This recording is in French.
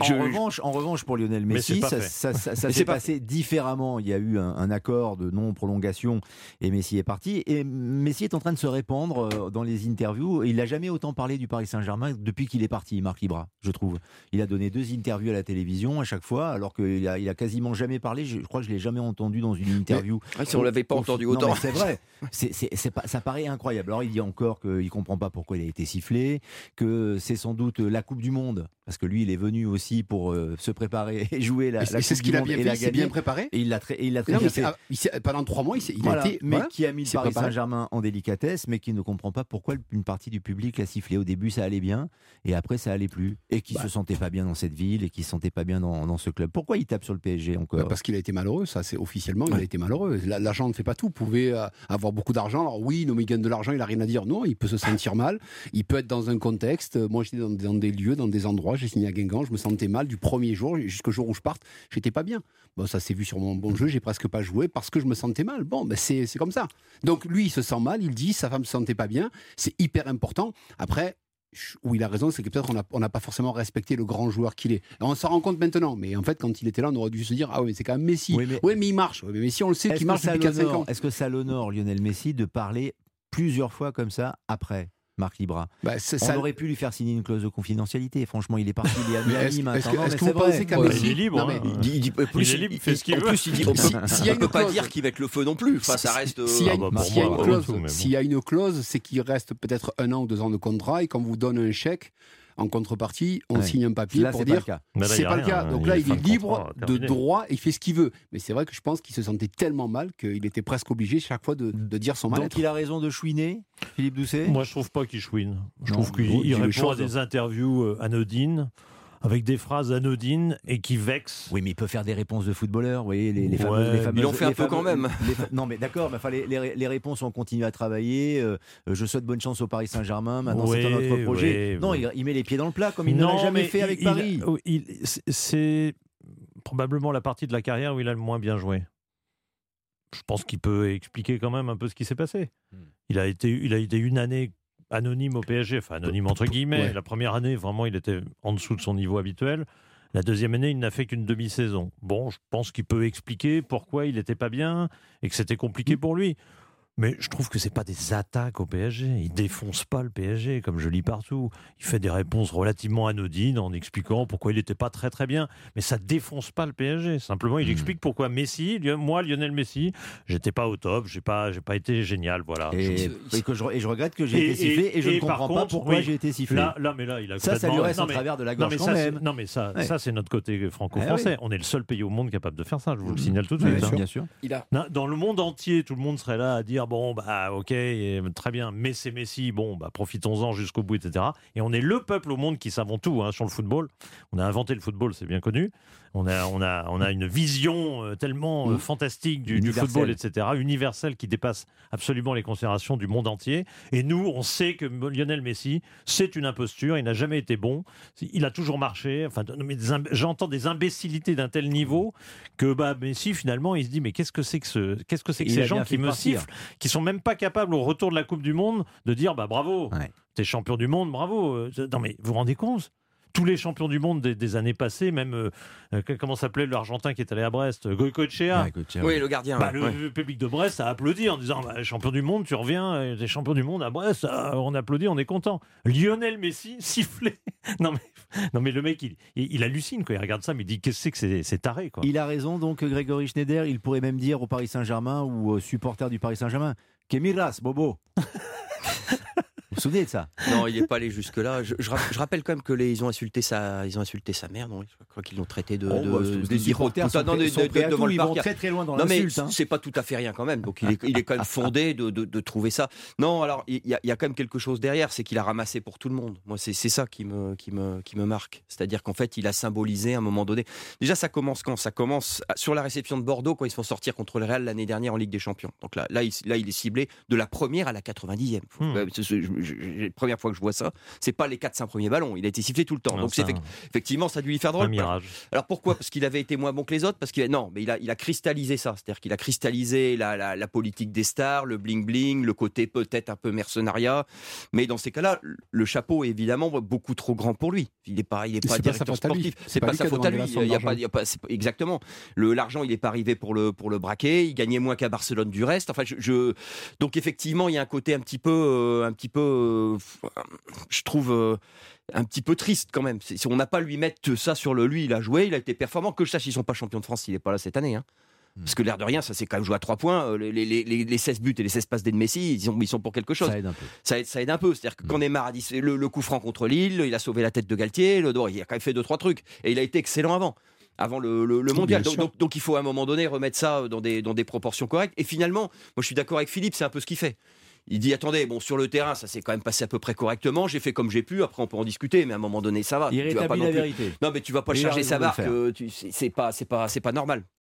En, revanche, en revanche, pour Lionel Messi, ça, s'est passé différemment. Il y a eu un, accord de non-prolongation et Messi est parti. Et Messi est en train de se répandre euh, dans les interviews. il n'a jamais autant parlé du Paris Saint-Germain depuis qu'il est parti, Marc Libra, je trouve. Il a donné deux interviews à la télévision à chaque fois, alors qu'il a, il a quasiment jamais parlé. Je, crois que je l'ai jamais entendu dans une interview. Si on l'avait pas entendu autant. C'est vrai. C'est, ça paraît incroyable. Alors il dit encore qu'il comprend pas pourquoi il a été sifflé, que c'est sans doute la Coupe du Monde parce que lui, il est venu aussi pour euh, se préparer et jouer la, la C'est ce qu'il a bien fait, il s'est bien préparé. Et il l'a très, il l'a très bien fait. pendant trois mois, il, a été, mais qui a mis le Paris Saint-Germain en délicatesse, mais qui ne comprend pas pourquoi une partie du public l'a sifflé. Au début, ça allait bien, et après, ça allait plus, et qui bah. se sentait pas bien dans cette ville, et qui se sentait pas bien dans, dans ce club. Pourquoi il tape sur le PSG encore bah, Parce qu'il a été malheureux. Ça, c'est officiellement, il a été malheureux. L'argent ne fait pas tout. Vous pouvez euh, avoir beaucoup d'argent. Alors oui, non, mais il gagne de l'argent, il a rien à dire. Non, il peut se sentir mal. Il peut être dans un contexte. Moi, j'étais dans, dans, des lieux, dans des endroits. J'ai signé à Guingamp. Je me sentais mal du premier jour jusqu'au jour où je parte. J'étais pas bien. Bon, ça s'est vu sur mon bon jeu. J'ai presque pas joué parce que je me sentais mal. Bon, ben c'est comme ça. Donc lui, il se sent mal. Il dit sa femme se sentait pas bien. C'est hyper important. Après, où il a raison, c'est que peut-être on n'a pas forcément respecté le grand joueur qu'il est. on s'en rend compte maintenant, mais en fait, quand il était là, on aurait dû se dire Ah oui, c'est quand même Messi. Oui, mais, il marche. mais Messi, on le sait qu'il marche depuis 4-5 ans. Est-ce que ça l'honore Lionel Messi de parler plusieurs fois comme ça après? Marc Libra. Bah, on aurait pu lui faire signer une clause de confidentialité. Franchement, il est parti, il est à Miami maintenant. Est-ce que, vous pensez qu'à Messi... Il est libre. Il, dit, plus, il, fait ce qu'il veut. Plus, il dit, ne peut pas dire qu'il va être le feu non plus. Enfin, ça reste. S'il y a une clause, c'est qu'il reste peut-être un an ou deux ans de contrat et qu'on vous donne un chèque en contrepartie, on signe un papier pour dire c'est pas le cas. Donc là, il, est libre de droit et il fait ce qu'il veut. Mais c'est vrai que je pense qu'il se sentait tellement mal qu'il était presque obligé chaque fois de, dire son mal. Donc il a raison de chouiner, Philippe Doucet? Moi, je trouve pas qu'il chouine. Je trouve qu'il répond à des interviews euh, anodines avec des phrases anodines et qui vexent. Oui, mais il peut faire des réponses de footballeurs, vous voyez, les, les fameuses, les Il en fait un peu quand même. non, mais d'accord, mais les, les, réponses, on continue à travailler. Euh, je souhaite bonne chance au Paris Saint-Germain. Maintenant, c'est un autre projet. non, il, met les pieds dans le plat, comme il n'a jamais fait avec Paris. c'est probablement la partie de la carrière où il a le moins bien joué. Je pense qu'il peut expliquer quand même un peu ce qui s'est passé. Hmm. Il a été, il a été une année anonyme au PSG, enfin anonyme entre guillemets. La première année, vraiment, il était en dessous de son niveau habituel. La deuxième année, il n'a fait qu'une demi-saison. Bon, je pense qu'il peut expliquer pourquoi il n'était pas bien et que c'était compliqué mm. pour lui. Mais je trouve que c'est pas des attaques au PSG. Il défonce pas le PSG, comme je lis partout. Il fait des réponses relativement anodines en expliquant pourquoi il n'était pas très très bien. Mais ça défonce pas le PSG. Simplement, il hmm. explique pourquoi Messi, moi, Lionel Messi, j'étais pas au top, j'ai pas, j'ai pas été génial, voilà. Et, je... que je, et je, regrette que j'ai été sifflé et je ne comprends pas pourquoi j'ai été sifflé. Là, là, mais là, il a ça, ça lui reste non, mais, travers de la gorge non, mais quand même. Non, mais ça, ça c'est notre côté franco-français. On est le seul pays au monde capable de faire ça. Je vous le hmm. signale tout de suite. Bien sûr. Dans le monde entier, tout le monde serait là à dire bon, bah, ok très bien, mais c'est Messi, bon, bah, profitons-en jusqu'au bout, etc. Et on est le peuple au monde qui savons tout hein, sur le football. On a inventé le football, c'est bien connu. On a, on a, on a une vision euh, tellement euh, mmh. fantastique du, football, etc., universelle, qui dépasse absolument les considérations du monde entier. Et nous, on sait que Lionel Messi, c'est une imposture. Il n'a jamais été bon. Il a toujours marché. Enfin, j'entends des imbécilités d'un tel niveau que bah, Messi, finalement, il se dit mais qu'est-ce que c'est que ce, qu'est-ce que c'est que ces gens qui me sifflent, qui sont même pas capables au retour de la Coupe du Monde de dire bah bravo, t'es champion du monde, bravo. Euh, non mais vous vous rendez compte? Tous les champions du monde des, années passées, même euh, euh, comment s'appelait l'Argentin qui est allé à Brest, Goicoechea. oui, le gardien. Bah, le, public de Brest a applaudi en disant bah, champion du monde, tu reviens, t'es champion du monde à Brest, on applaudit, on est content. Lionel Messi sifflé. non mais non mais le mec il, il, hallucine quand il regarde ça, mais il dit qu'est-ce que c'est c'est taré quoi. Il a raison donc Grégory Schneider, il pourrait même dire au Paris Saint-Germain ou aux supporters du Paris Saint-Germain, Kemiras, Bobo? Vous vous souvenez de ça? Non, il n'est pas allé jusque-là. Je, rappelle quand même que les, ils ont insulté sa, ils ont insulté sa mère. Non, je crois qu'ils l'ont traité de, oh, de, des supporters sont, devant le parc. très très loin dans non, mais hein. c'est pas tout à fait rien quand même. Donc il est, il est quand même fondé de, de, trouver ça. Non, alors il y, a, y, a, quand même quelque chose derrière, c'est qu'il a ramassé pour tout le monde. Moi, c'est ça qui me, qui me, qui me marque. C'est-à-dire qu'en fait, il a symbolisé à un moment donné. Déjà, ça commence quand? Ça commence sur la réception de Bordeaux quand ils se font sortir contre le Real l'année dernière en Ligue des Champions. Donc là, là, il, là, il est ciblé de la première à la 90e. Hmm. La première fois que je vois ça. C'est pas les 4-5 premiers ballons. Il a été sifflé tout le temps. Donc c'est effectivement, ça a dû lui faire drôle. mirage. Alors pourquoi? Parce qu'il avait été moins bon que les autres? Parce qu'il non, mais il a, il a cristallisé ça. C'est-à-dire qu'il a cristallisé la, la, politique des stars, le bling bling, le côté peut-être un peu mercenariat. Mais dans ces cas-là, le chapeau est évidemment beaucoup trop grand pour lui. Il n'est pas, il est pas directeur sportif. C'est pas, sa faute à lui. Il y a pas, il y a pas, exactement. L'argent, il n'est pas arrivé pour le pour le braquer. Il gagnait moins qu'à Barcelone du reste. Enfin, je, donc effectivement, il y a un côté un petit peu, euh, un petit peu, euh, je trouve. Euh, un petit peu triste quand même. Si on n'a pas lui mettre ça sur le lui, il a joué, il a été performant. Que je sache, ils sont pas champions de France, il n'est pas là cette année. Hein. Hmm. Parce que l'air de rien, ça s'est quand même joué à 3 points. Les, les, les, 16 buts et les 16 passes de Messi, ils sont, ils sont pour quelque chose. Ça aide un peu. Ça aide, ça aide un peu. C'est-à-dire que hmm. quand Neymar a dit le, le, coup franc contre Lille, il a sauvé la tête de Galtier, le, il a quand même fait 2-3 trucs. Et il a été excellent avant avant le, mondial. Donc, il faut à un moment donné remettre ça dans des, dans des proportions correctes. Et finalement, moi je suis d'accord avec Philippe, c'est un peu ce qu'il fait. Il dit attendez, bon sur le terrain ça s'est quand même passé à peu près correctement. J'ai fait comme j'ai pu. Après on peut en discuter, mais à un moment donné ça va. Il tu vas pas la vérité. Non mais tu vas pas charger sa barque. C'est pas c'est pas c'est pas normal.